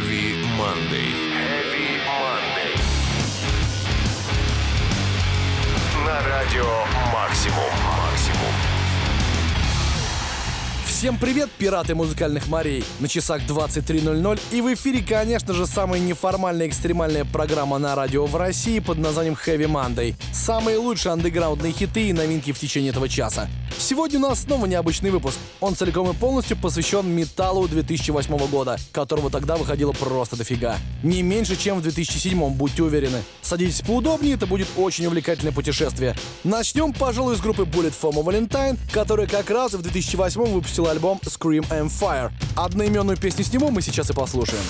Heavy Monday. Heavy Monday. На радио Максимум. Максимум. Всем привет, пираты музыкальных морей! На часах 23.00 и в эфире, конечно же, самая неформальная экстремальная программа на радио в России под названием Heavy Monday. Самые лучшие андеграундные хиты и новинки в течение этого часа. Сегодня у нас снова необычный выпуск. Он целиком и полностью посвящен металлу 2008 года, которого тогда выходило просто дофига. Не меньше, чем в 2007, будьте уверены. Садитесь поудобнее, это будет очень увлекательное путешествие. Начнем, пожалуй, с группы Bullet for Valentine, которая как раз в 2008 выпустила альбом Scream and Fire. Одноименную песню с него мы сейчас и послушаем.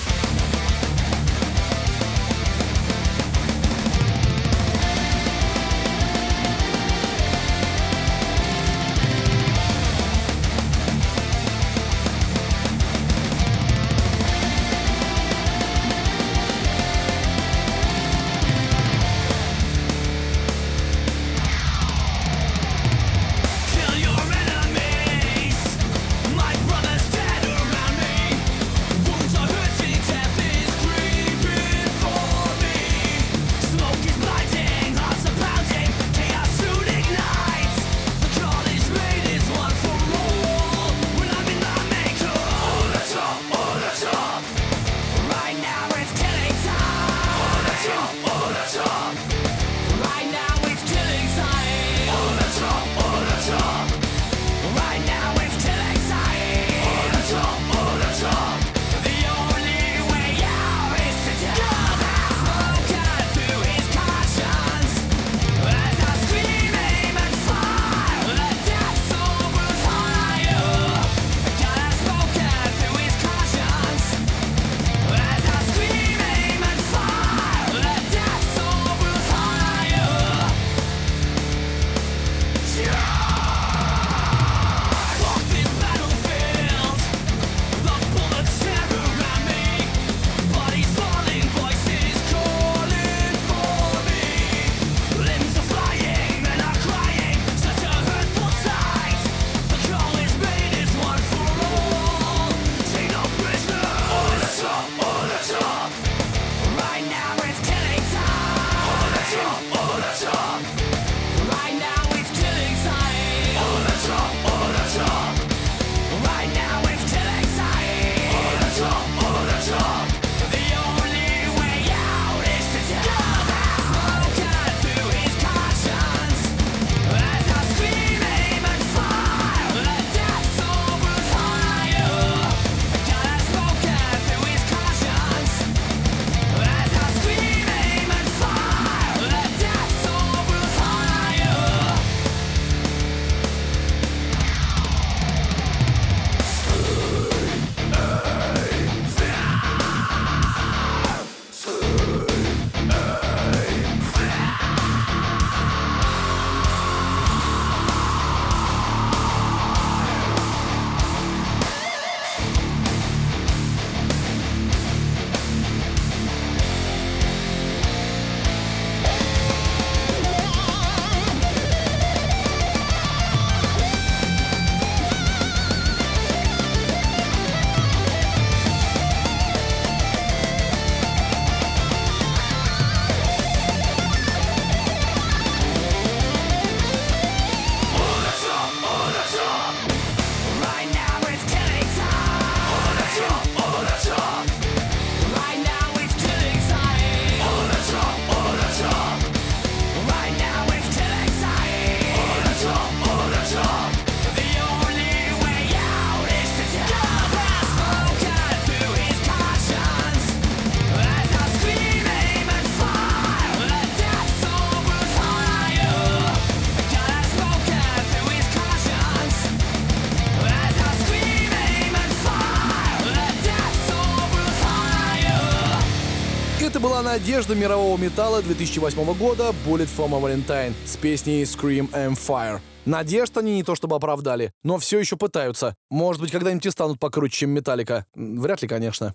надежду мирового металла 2008 года Bullet for My Valentine с песней Scream Aim Fire. Надежд они не то чтобы оправдали, но все еще пытаются. Может быть, когда-нибудь и станут покруче, чем Металлика. Вряд ли, конечно.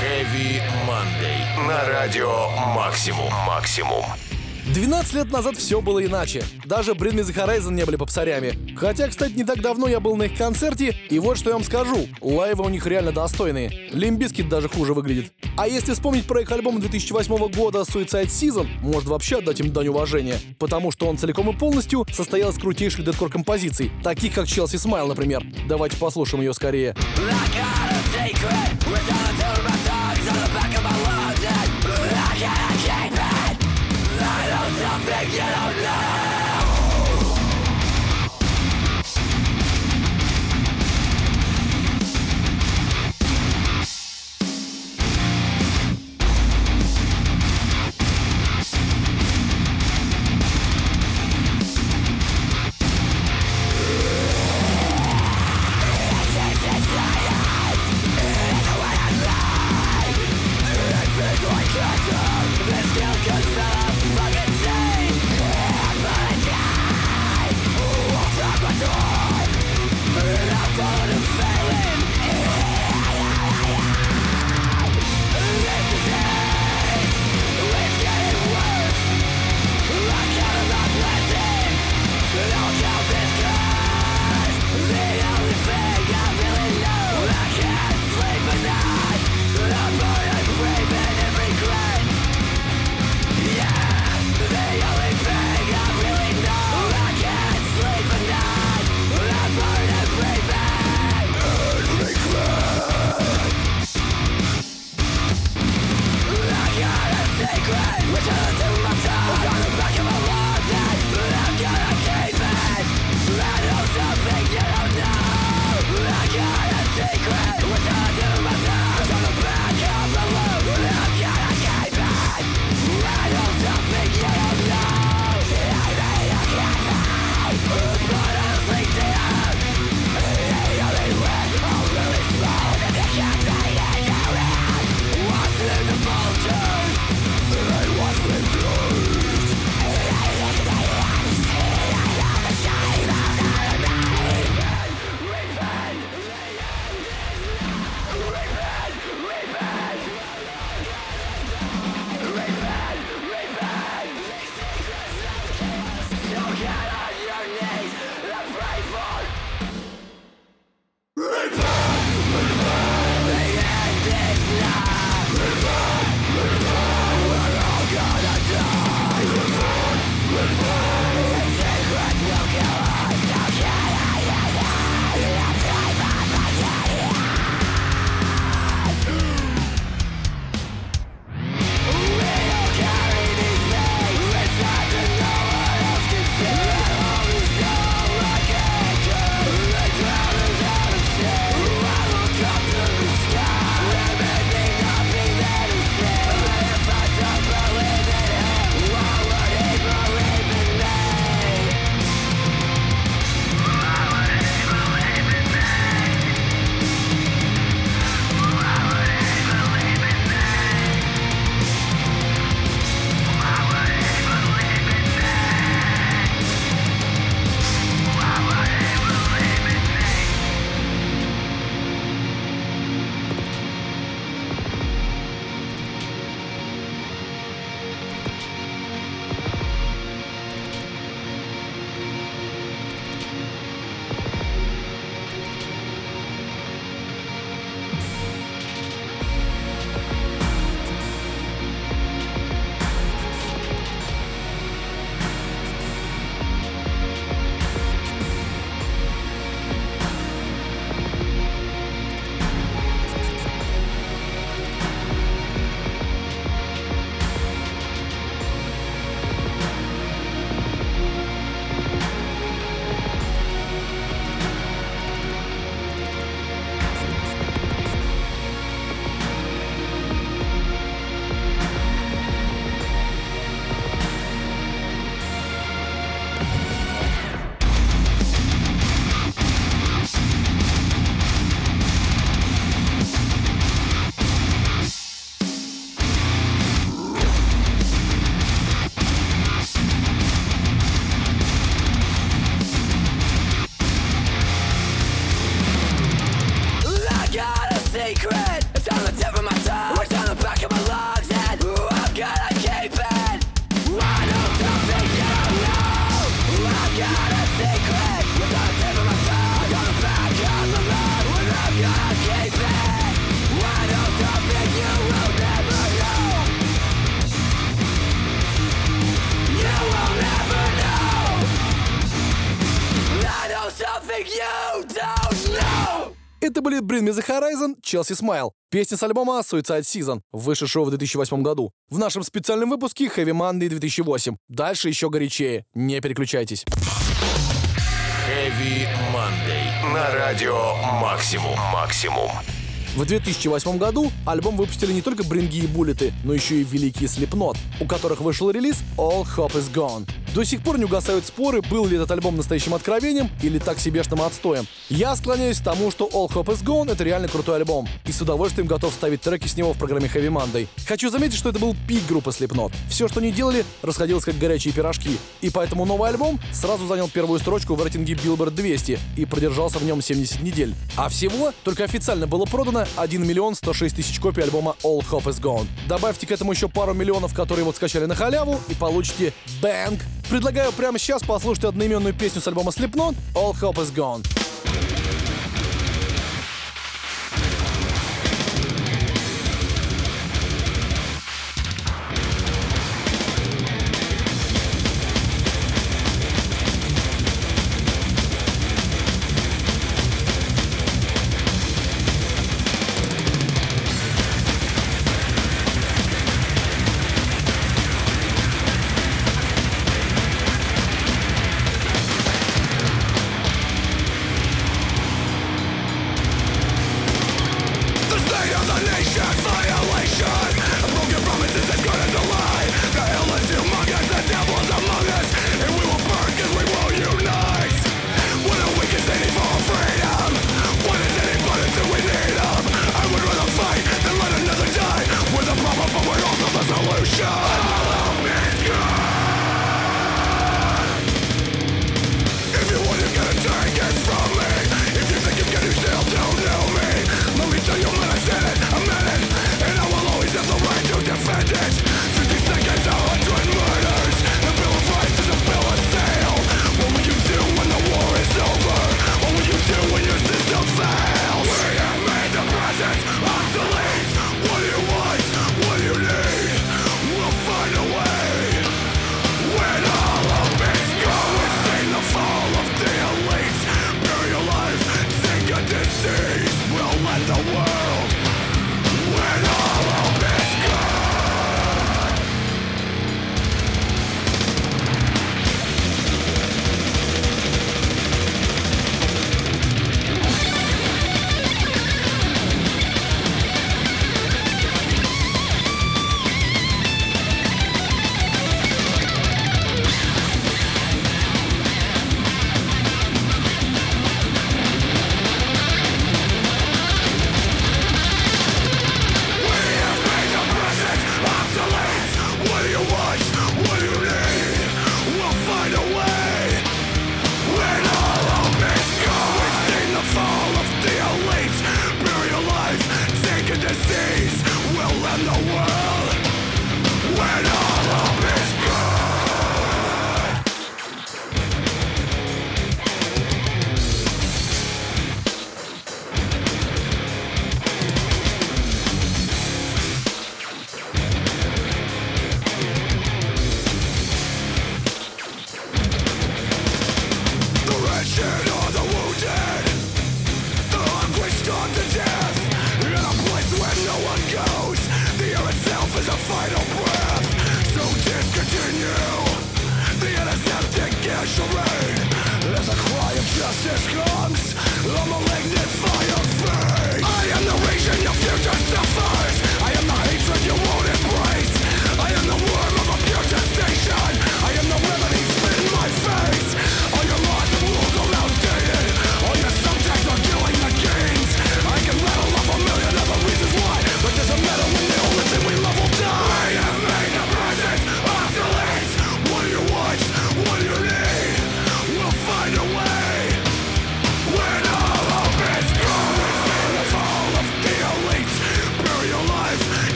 Heavy Monday. На радио «Максимум». «Максимум». 12 лет назад все было иначе. Даже Bring Me The Horizon не были попсарями. Хотя, кстати, не так давно я был на их концерте, и вот что я вам скажу. Лайвы у них реально достойные. Limp Bizkit даже хуже выглядит. А если вспомнить про их альбом 2008 года Suicide Season, можно вообще отдать им дань уважения. Потому что он целиком и полностью состоял из крутейших deathcore композиций, таких как Chelsea Smile, например. Давайте послушаем ее скорее. secret. Season Chelsea Smile. Песня с альбома Suicide Season, вышедшего в 2008 году. В нашем специальном выпуске Heavy Monday 2008. Дальше еще горячее. Не переключайтесь. Heavy Monday. На радио Максимум. Максимум. В 2008 году альбом выпустили не только Бринги и Буллеты, но еще и великие Слепнот, у которых вышел релиз All Hope Is Gone. До сих пор не угасают споры, был ли этот альбом настоящим откровением или так себешным отстоем. Я склоняюсь к тому, что All Hope Is Gone — это реально крутой альбом, и с удовольствием готов ставить треки с него в программе Heavy Monday. Хочу заметить, что это был пик группы Slipknot. Все, что они делали, расходилось как горячие пирожки, и поэтому новый альбом сразу занял первую строчку в рейтинге Billboard 200 и продержался в нем 70 недель. А всего только официально было продано продано 1 миллион 106 тысяч копий альбома All Hope Is Gone. Добавьте к этому еще пару миллионов, которые вот скачали на халяву, и получите бэнк. Предлагаю прямо сейчас послушать одноименную песню с альбома Slipknot All Hope Is Gone.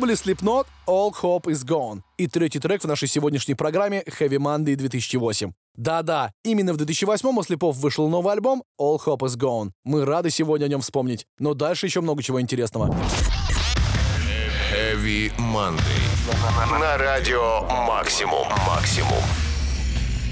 Были Slipknot, All Hope Is Gone и третий трек в нашей сегодняшней программе Heavy Monday 2008. Да-да, именно в 2008 у Слепов вышел новый альбом All Hope Is Gone. Мы рады сегодня о нем вспомнить, но дальше еще много чего интересного. Heavy Monday. На радио Максимум. Максимум.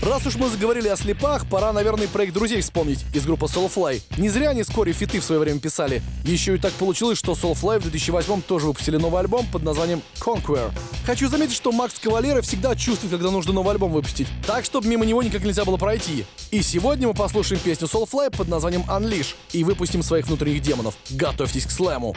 Раз уж мы заговорили о слепах, пора, наверное, про их друзей вспомнить из группы Soulfly. Не зря они вскоре фиты в свое время писали. Еще и так получилось, что Soulfly в 2008 тоже выпустили новый альбом под названием Conquer. Хочу заметить, что Макс Кавалера всегда чувствует, когда нужно новый альбом выпустить, так, чтобы мимо него никак нельзя было пройти. И сегодня мы послушаем песню Soulfly под названием Unleash и выпустим своих внутренних демонов. Готовьтесь к слэму.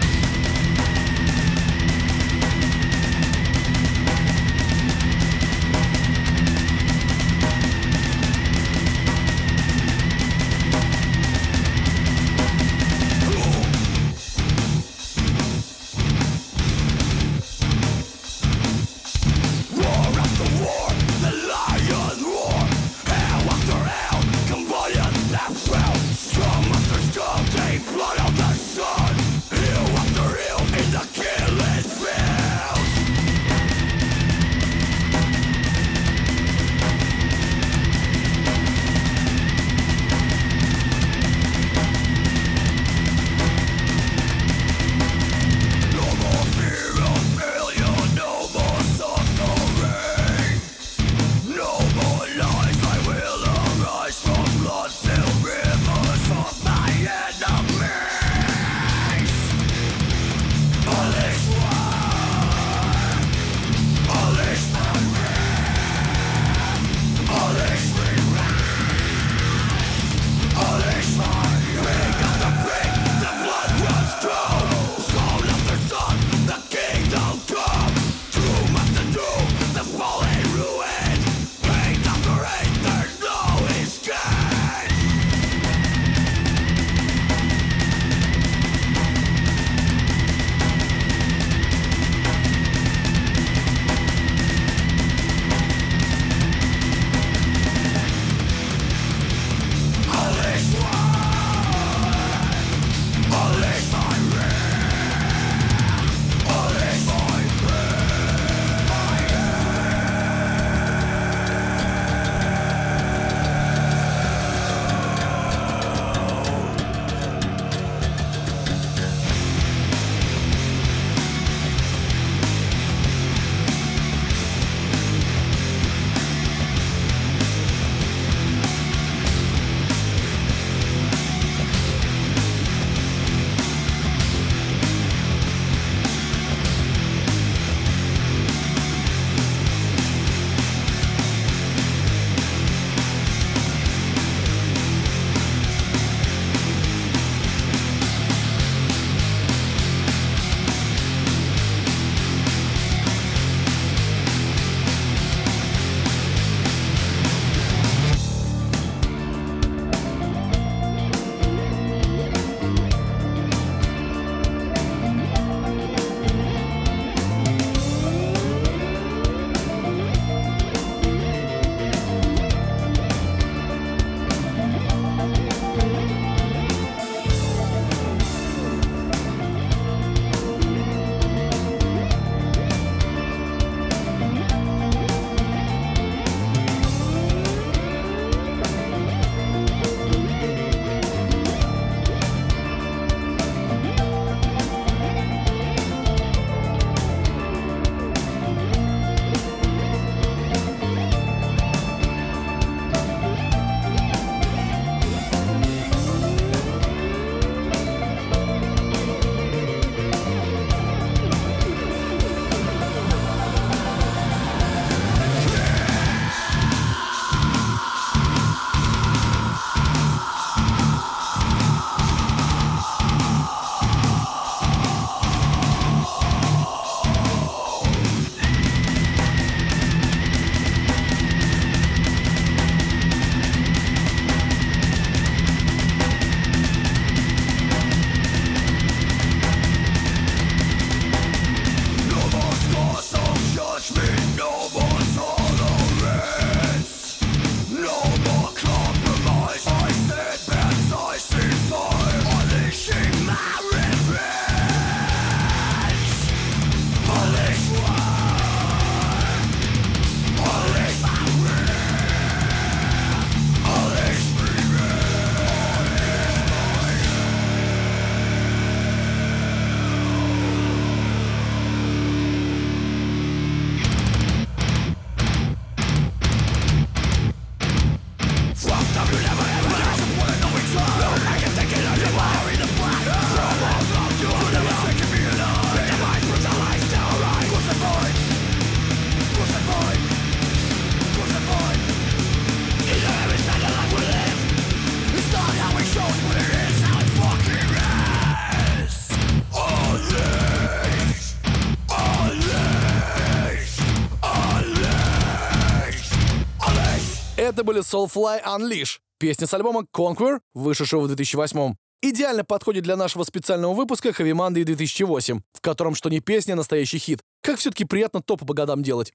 Были Soulfly Unleash, песня с альбома Conquer, вышедшего в 2008 Идеально подходит для нашего специального выпуска Heavy Monday 2008, в котором что не песня, а настоящий хит. Как все-таки приятно топы по годам делать.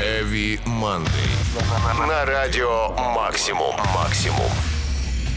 Heavy Monday. На радио Максимум. Максимум.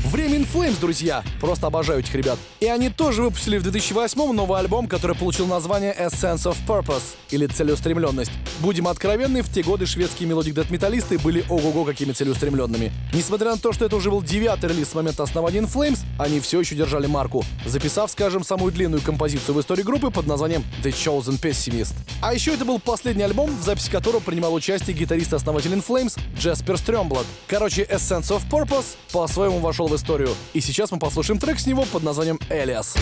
Время In Flames, друзья! Просто обожаю этих ребят. И они тоже выпустили в 2008 новый альбом, который получил название A Sense of Purpose, или Целеустремленность. Будем откровенны, в те годы шведские melodic дет-металлисты были ого-го какими целеустремленными. Несмотря на то, что это уже был девятый релиз с момента основания In Flames, они все еще держали марку, записав, скажем, самую длинную композицию в истории группы под названием The Chosen Pessimist. А еще это был последний альбом, в записи которого принимал участие гитарист-основатель In Flames Джеспер Стрёмблад. Короче, A Sense of Purpose по-своему вошел историю. И сейчас мы послушаем трек с него под названием «Alias».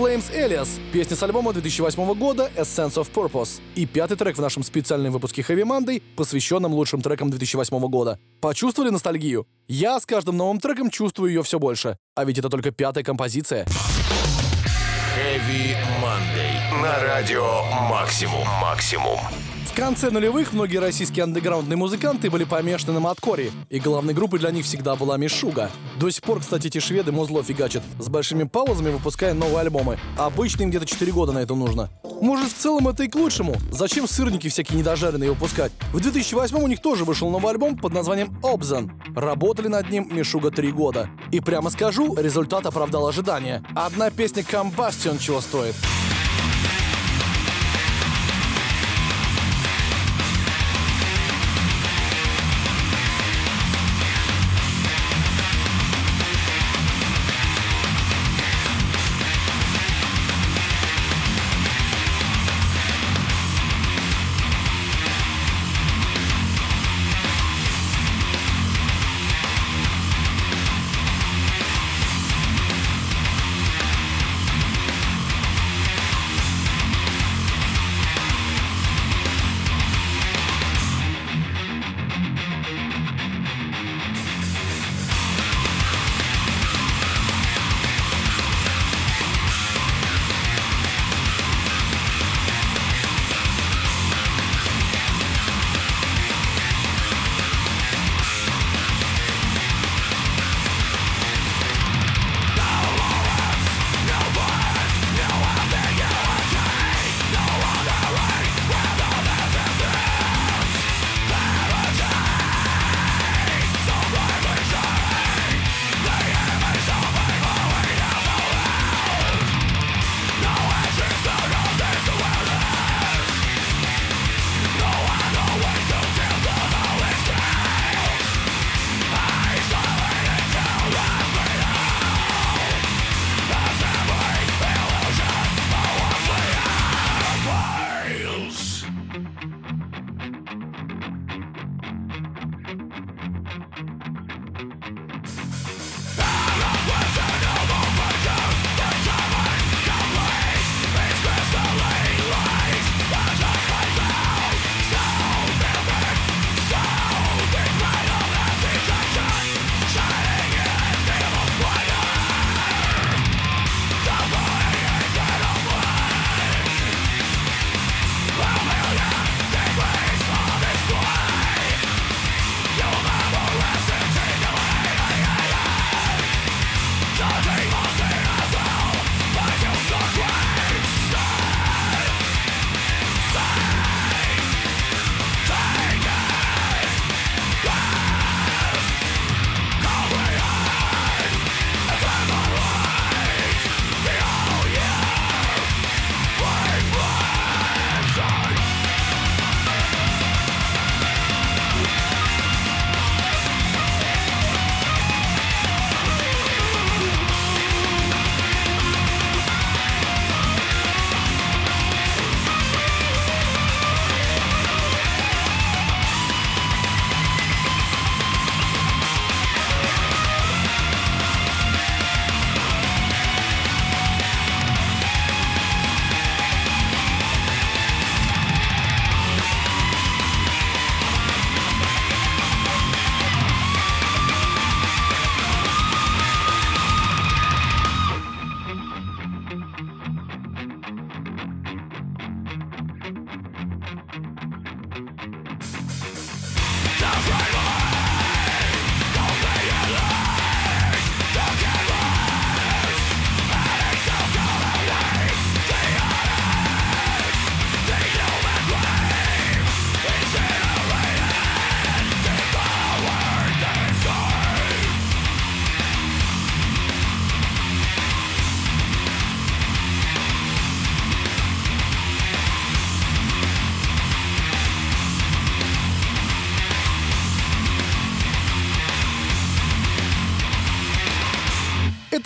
Flames Elias, песня с альбома 2008 года A Sense of Purpose. И пятый трек в нашем специальном выпуске Heavy Monday, посвященном лучшим трекам 2008 года. Почувствовали ностальгию? Я с каждым новым треком чувствую ее все больше. А ведь это только пятая композиция. Heavy Monday. На радио Максимум. Максимум. Конце нулевых многие российские андеграундные музыканты были помешаны на маткоре, и главной группой для них всегда была Мишуга. До сих пор, кстати, эти шведы музло фигачат, с большими паузами выпуская новые альбомы. Обычно им где-то 4 года на это нужно. Может, в целом это и к лучшему. Зачем сырники всякие недожаренные выпускать? В 2008 у них тоже вышел новый альбом под названием «Обзан». Работали над ним Мишуга 3 года. И прямо скажу, результат оправдал ожидания. Одна песня «Combustion» чего стоит.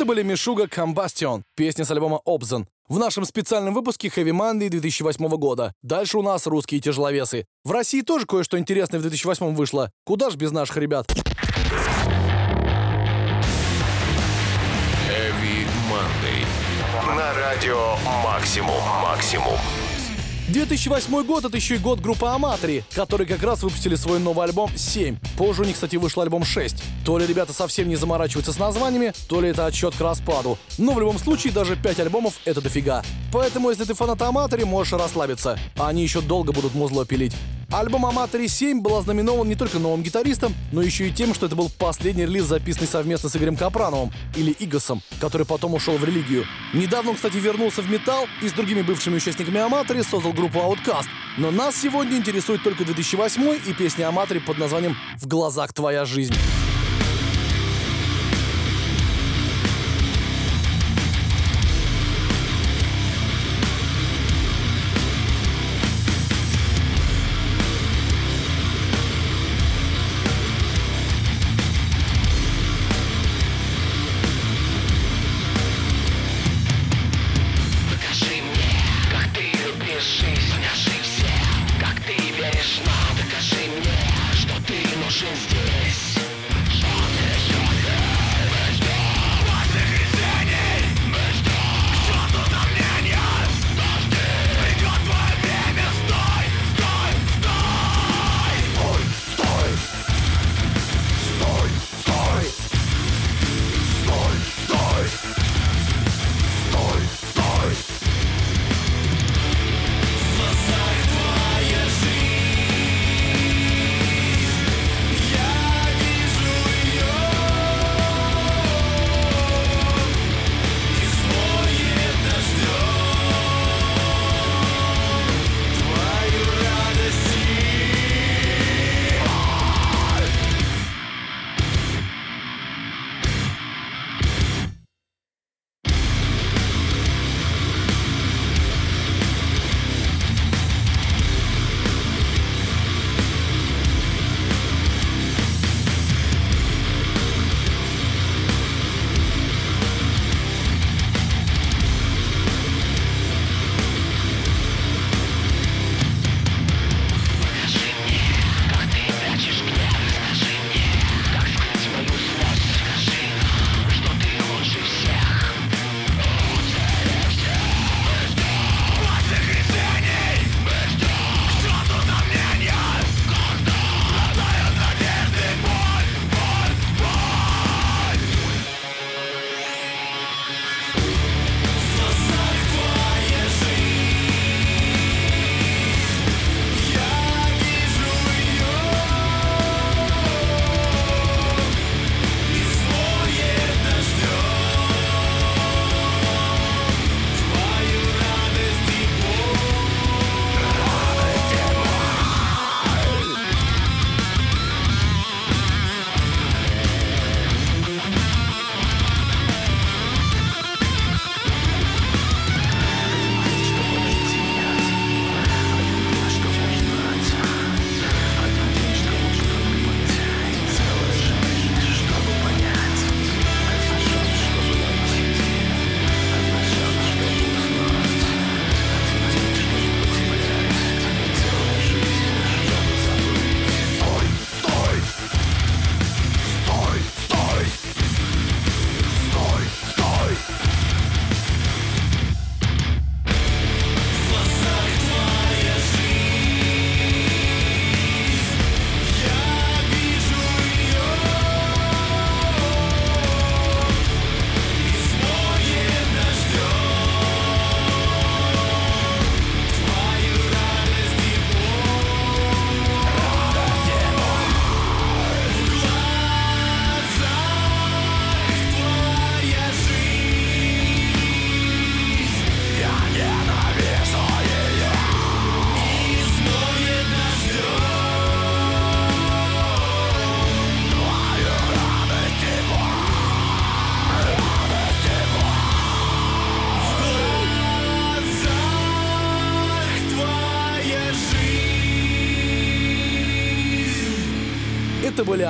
Это были Мишуга Combustion, песня с альбома Обзан. В нашем специальном выпуске Heavy Monday 2008 года. Дальше у нас русские тяжеловесы. В России тоже кое-что интересное в 2008 вышло. Куда ж без наших ребят? Heavy Monday. На радио «Максимум». «Максимум». 2008 год — это еще и год группы Аматори, которые как раз выпустили свой новый альбом «7». Позже у них, кстати, вышел альбом 6. То ли ребята совсем не заморачиваются с названиями, то ли это отсчет к распаду. Но в любом случае даже 5 альбомов — это дофига. Поэтому, если ты фанат Аматори, можешь расслабиться. Они еще долго будут музло пилить. Альбом Аматори 7 был ознаменован не только новым гитаристом, но еще и тем, что это был последний релиз, записанный совместно с Игорем Капрановым, или Игосом, который потом ушел в религию. Недавно он, кстати, вернулся в металл и с другими бывшими участниками Аматори создал группу Outcast. Но нас сегодня интересует только 2008 и песня Аматори под названием «В глазах твоя жизнь».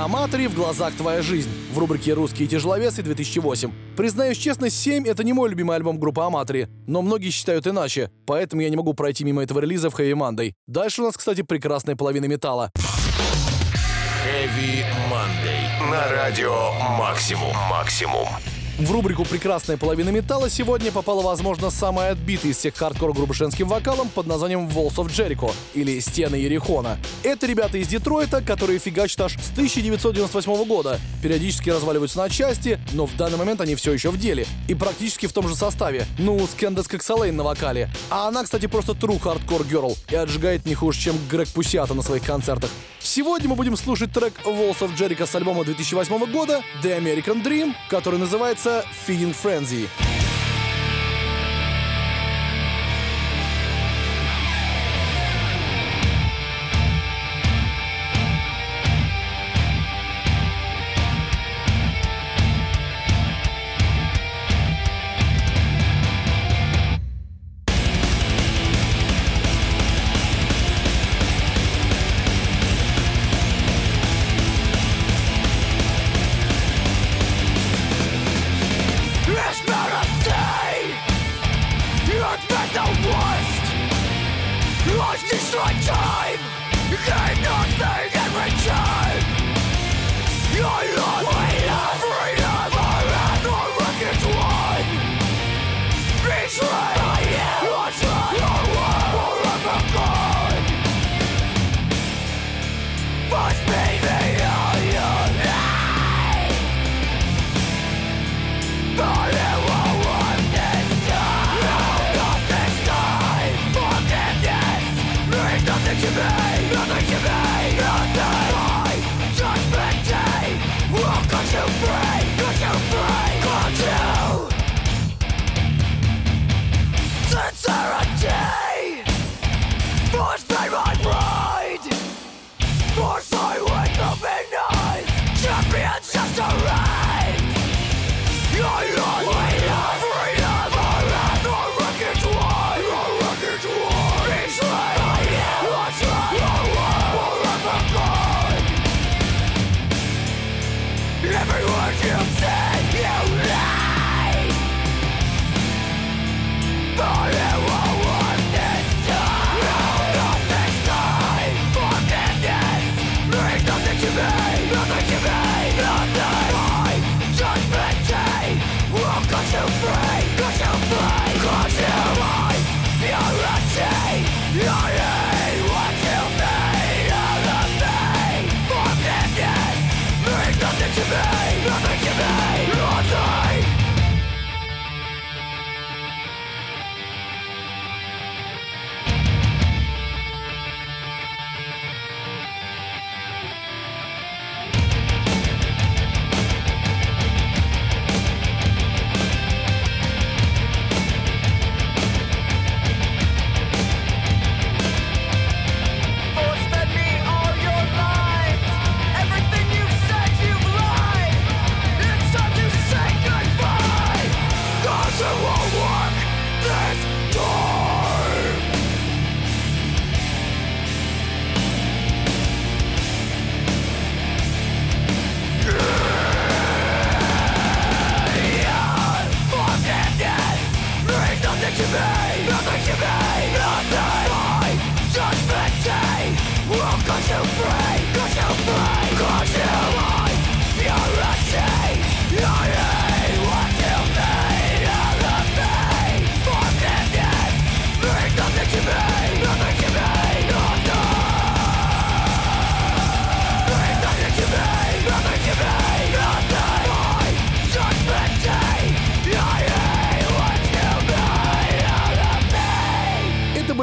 Были «Amatory. В глазах твоя жизнь» в рубрике «Русские тяжеловесы 2008». Признаюсь честно, «7» — это не мой любимый альбом группы «Amatory», но многие считают иначе, поэтому я не могу пройти мимо этого релиза в Heavy Monday. Дальше у нас, кстати, прекрасная половина металла. Heavy Monday. На радио «Максимум». «Максимум». В рубрику «Прекрасная половина металла» сегодня попала, возможно, самая отбитая из всех женским вокалом под названием Walls of Jericho или «Стены Иерихона». Это ребята из Детройта, которые фигачат аж с 1998 года. Периодически разваливаются на части, но в данный момент они все еще в деле. И практически в том же составе. Ну, с Кэндес Куксулейн на вокале. А она, кстати, просто true hardcore girl и отжигает не хуже, чем Грег Пусята на своих концертах. Сегодня мы будем слушать трек Walls of Jericho с альбома 2008 года The American Dream, который называется Feeding Frenzy.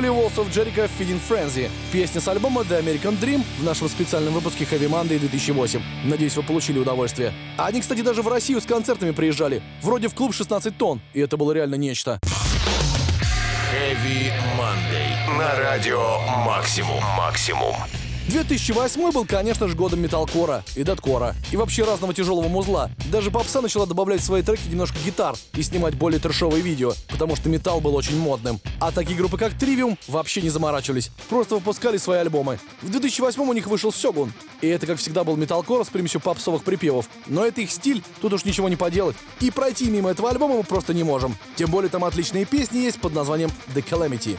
Были Walls of Jericho Feeding Frenzy, песня с альбома The American Dream в нашем специальном выпуске Heavy Monday 2008. Надеюсь, вы получили удовольствие. Они, кстати, даже в Россию с концертами приезжали. Вроде в клуб 16 тонн, и это было реально нечто. Heavy Monday. На радио Максимум. Максимум. 2008 был, конечно же, годом металкора и дэткора, и вообще разного тяжелого музла. Даже попса начала добавлять в свои треки немножко гитар и снимать более трешовые видео, потому что металл был очень модным. А такие группы, как Trivium, вообще не заморачивались, просто выпускали свои альбомы. В 2008 у них вышел Сёгун, и это, как всегда, был металкор с примесью попсовых припевов. Но это их стиль, тут уж ничего не поделать. И пройти мимо этого альбома мы просто не можем. Тем более там отличные песни есть под названием The Calamity.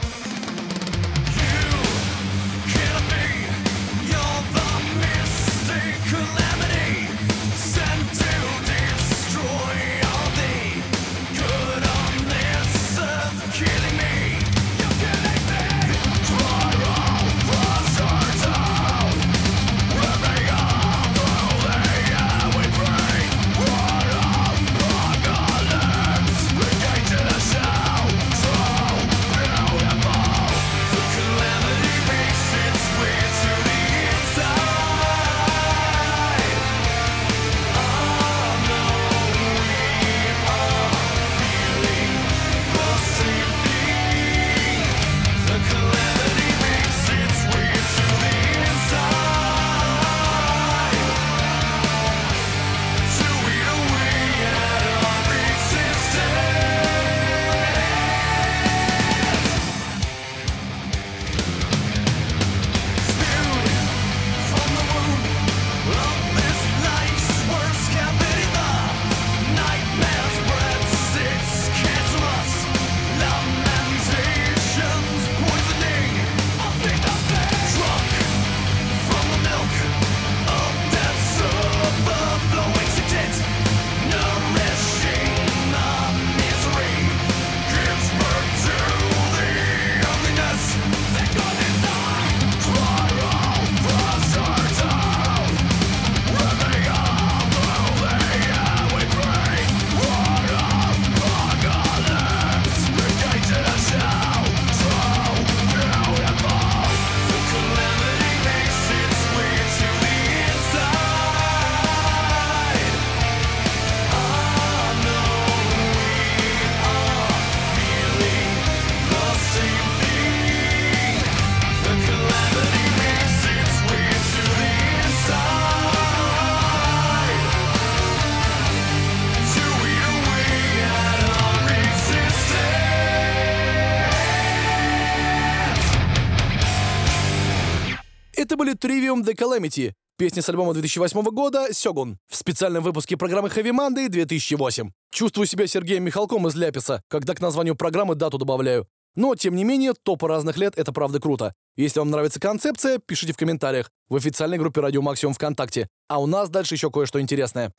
Trivium The Calamity, песни с альбома 2008 года «Сёгун» в специальном выпуске программы Heavy Monday 2008. Чувствую себя Сергеем Михалком из Ляписа, когда к названию программы дату добавляю. Но, тем не менее, топы разных лет — это правда круто. Если вам нравится концепция, пишите в комментариях в официальной группе Радио Максимум ВКонтакте. А у нас дальше еще кое-что интересное.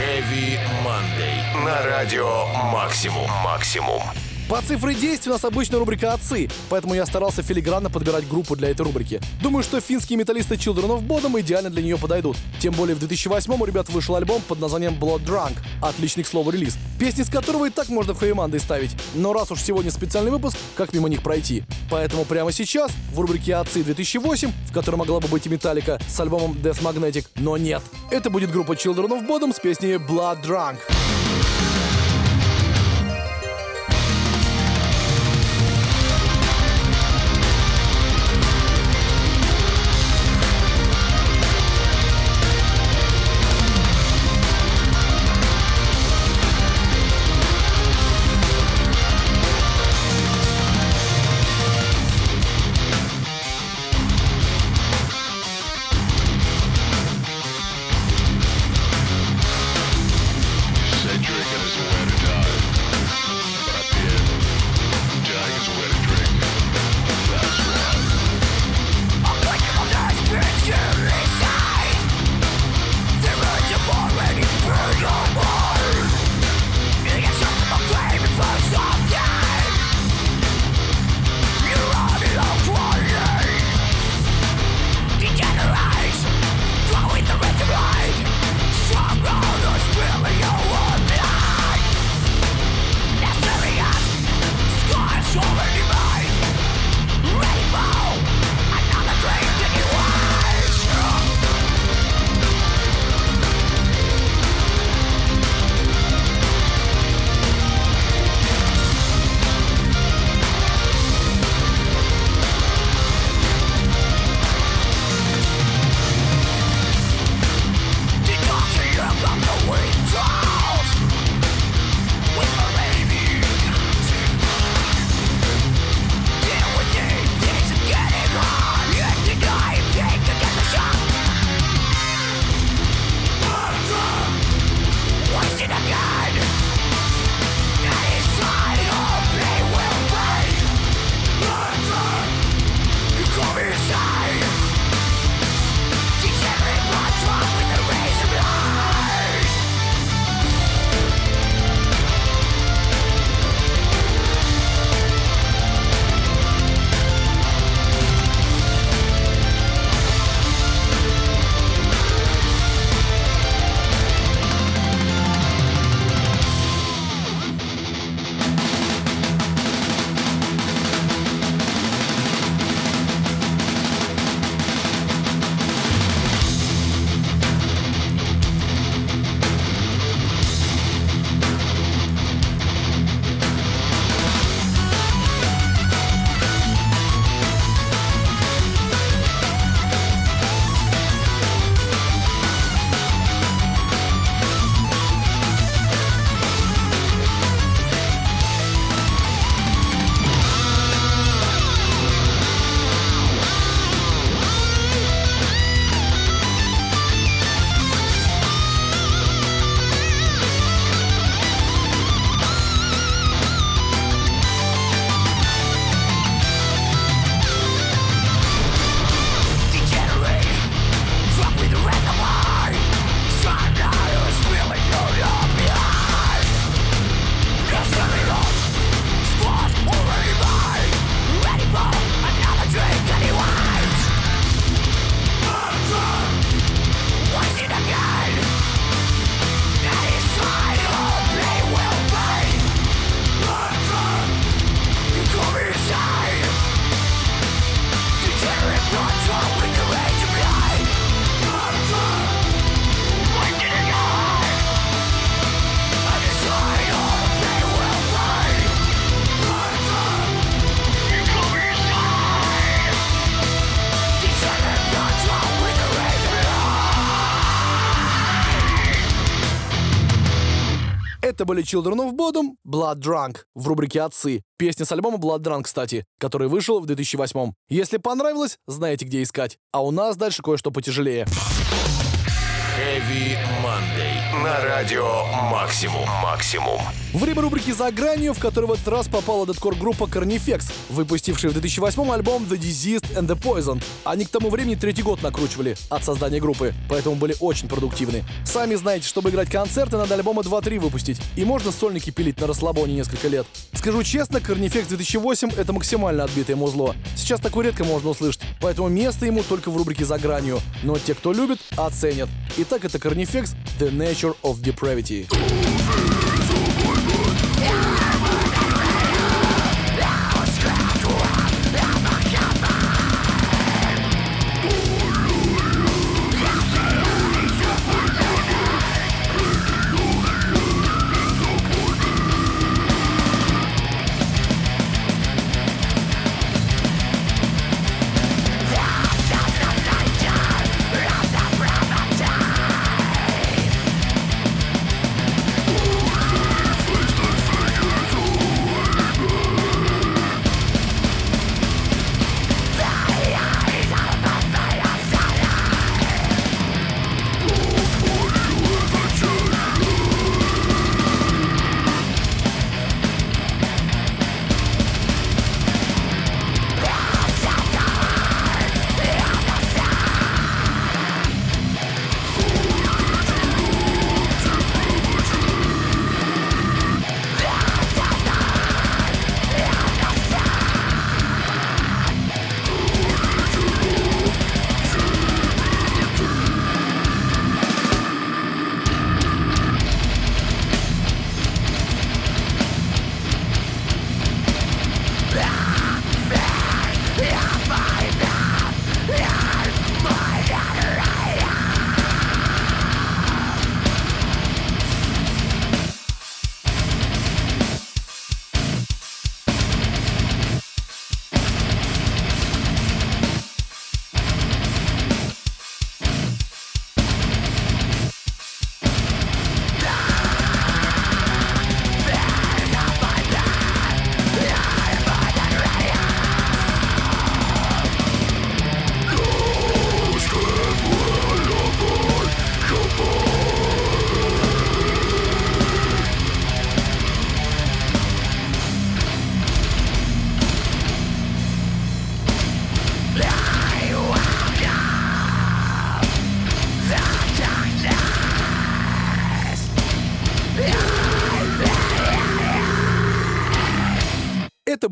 Heavy Monday. На радио Максимум. Максимум. По цифре 10 у нас обычная рубрика «Отцы», поэтому я старался филигранно подбирать группу для этой рубрики. Думаю, что финские металлисты Children of Bodom идеально для нее подойдут. Тем более в 2008 у ребят вышел альбом под названием Blood Drunk, отличный к слову релиз, песни с которого и так можно в хэви ставить. Но раз уж сегодня специальный выпуск, как мимо них пройти? Поэтому прямо сейчас в рубрике «Отцы 2008», в которой могла бы быть и Металлика с альбомом Death Magnetic, но нет. Это будет группа Children of Bodom с песней Blood Drunk. Были Children of Bodom, Blood Drunk в рубрике «Отцы». Песня с альбома Blood Drunk, кстати, который вышел в 2008. Если понравилось, знаете, где искать. А у нас дальше кое-что потяжелее. Heavy Monday. На радио Максимум. Максимум. Время рубрики «За гранью», в которой в этот раз попала дедкор-группа Carnifex, выпустившая в 2008 альбом The Diseased and the Poison. Они к тому времени третий год накручивали от создания группы, поэтому были очень продуктивны. Сами знаете, чтобы играть концерты, надо альбомы 2-3 выпустить, и можно сольники пилить на расслабоне несколько лет. Скажу честно, Carnifex 2008 — это максимально отбитое музло. Сейчас такое редко можно услышать, поэтому место ему только в рубрике «За гранью». Но те, кто любит, оценят. Итак, это Carnifex The Nature of Depravity.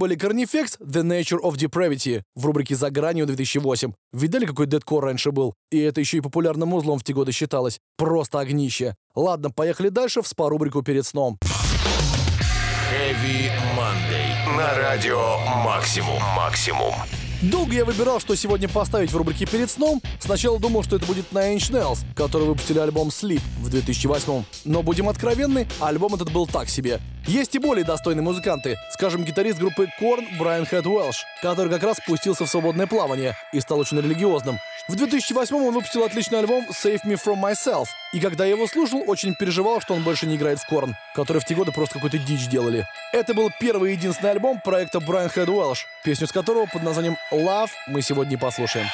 Были Carnifex The Nature of Depravity в рубрике «За гранью 2008». Видали, какой дедкор раньше был? И это еще и популярным узлом в те годы считалось. Просто огнище. Ладно, поехали дальше в спа-рубрику перед сном. Heavy Monday. На радио Максимум. Максимум. Долго я выбирал, что сегодня поставить в рубрике «Перед сном». Сначала думал, что это будет Nine Inch Nails, которые выпустили альбом Sleep в 2008 Но, будем откровенны, альбом этот был так себе. Есть и более достойные музыканты, скажем, гитарист группы Korn Брайан Хэт Уэлш, который как раз спустился в свободное плавание и стал очень религиозным. В 2008 он выпустил отличный альбом Save Me From Myself, и когда я его слушал, очень переживал, что он больше не играет в Корн, которые в те годы просто какую-то дичь делали. Это был первый и единственный альбом проекта Брайан Хэт Уэлш, песню с которого под названием Love мы сегодня послушаем.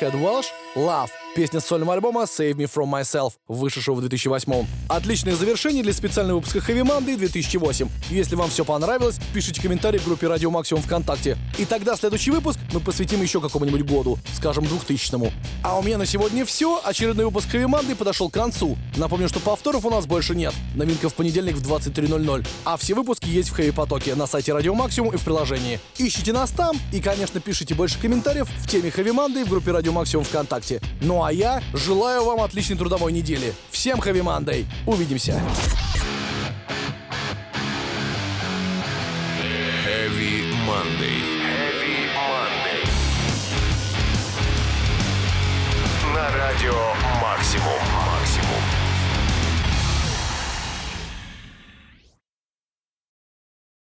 Был Брайан Хэд Уэлш «Love», песня с сольного альбома «Save Me From Myself», вышедшего в 2008 Отличное завершение для специального выпуска Monday 2008. Если вам все понравилось, пишите комментарии в группе Радио Максимум ВКонтакте. И тогда следующий выпуск мы посвятим еще какому-нибудь году, скажем, 2000-му. А у меня на сегодня все. Очередной выпуск Monday подошел к концу. Напомню, что повторов у нас больше нет. Новинка в понедельник в 23.00. А все выпуски есть в Хэви Потоке на сайте Радио Максимум и в приложении. Ищите нас там и, конечно, пишите больше комментариев в теме Хэви Манды в группе Радио Максимум ВКонтакте. Ну а я желаю вам отличной трудовой недели. Всем Хэви Мандэй. Увидимся. Heavy Monday. Heavy Monday. На радио Максимум.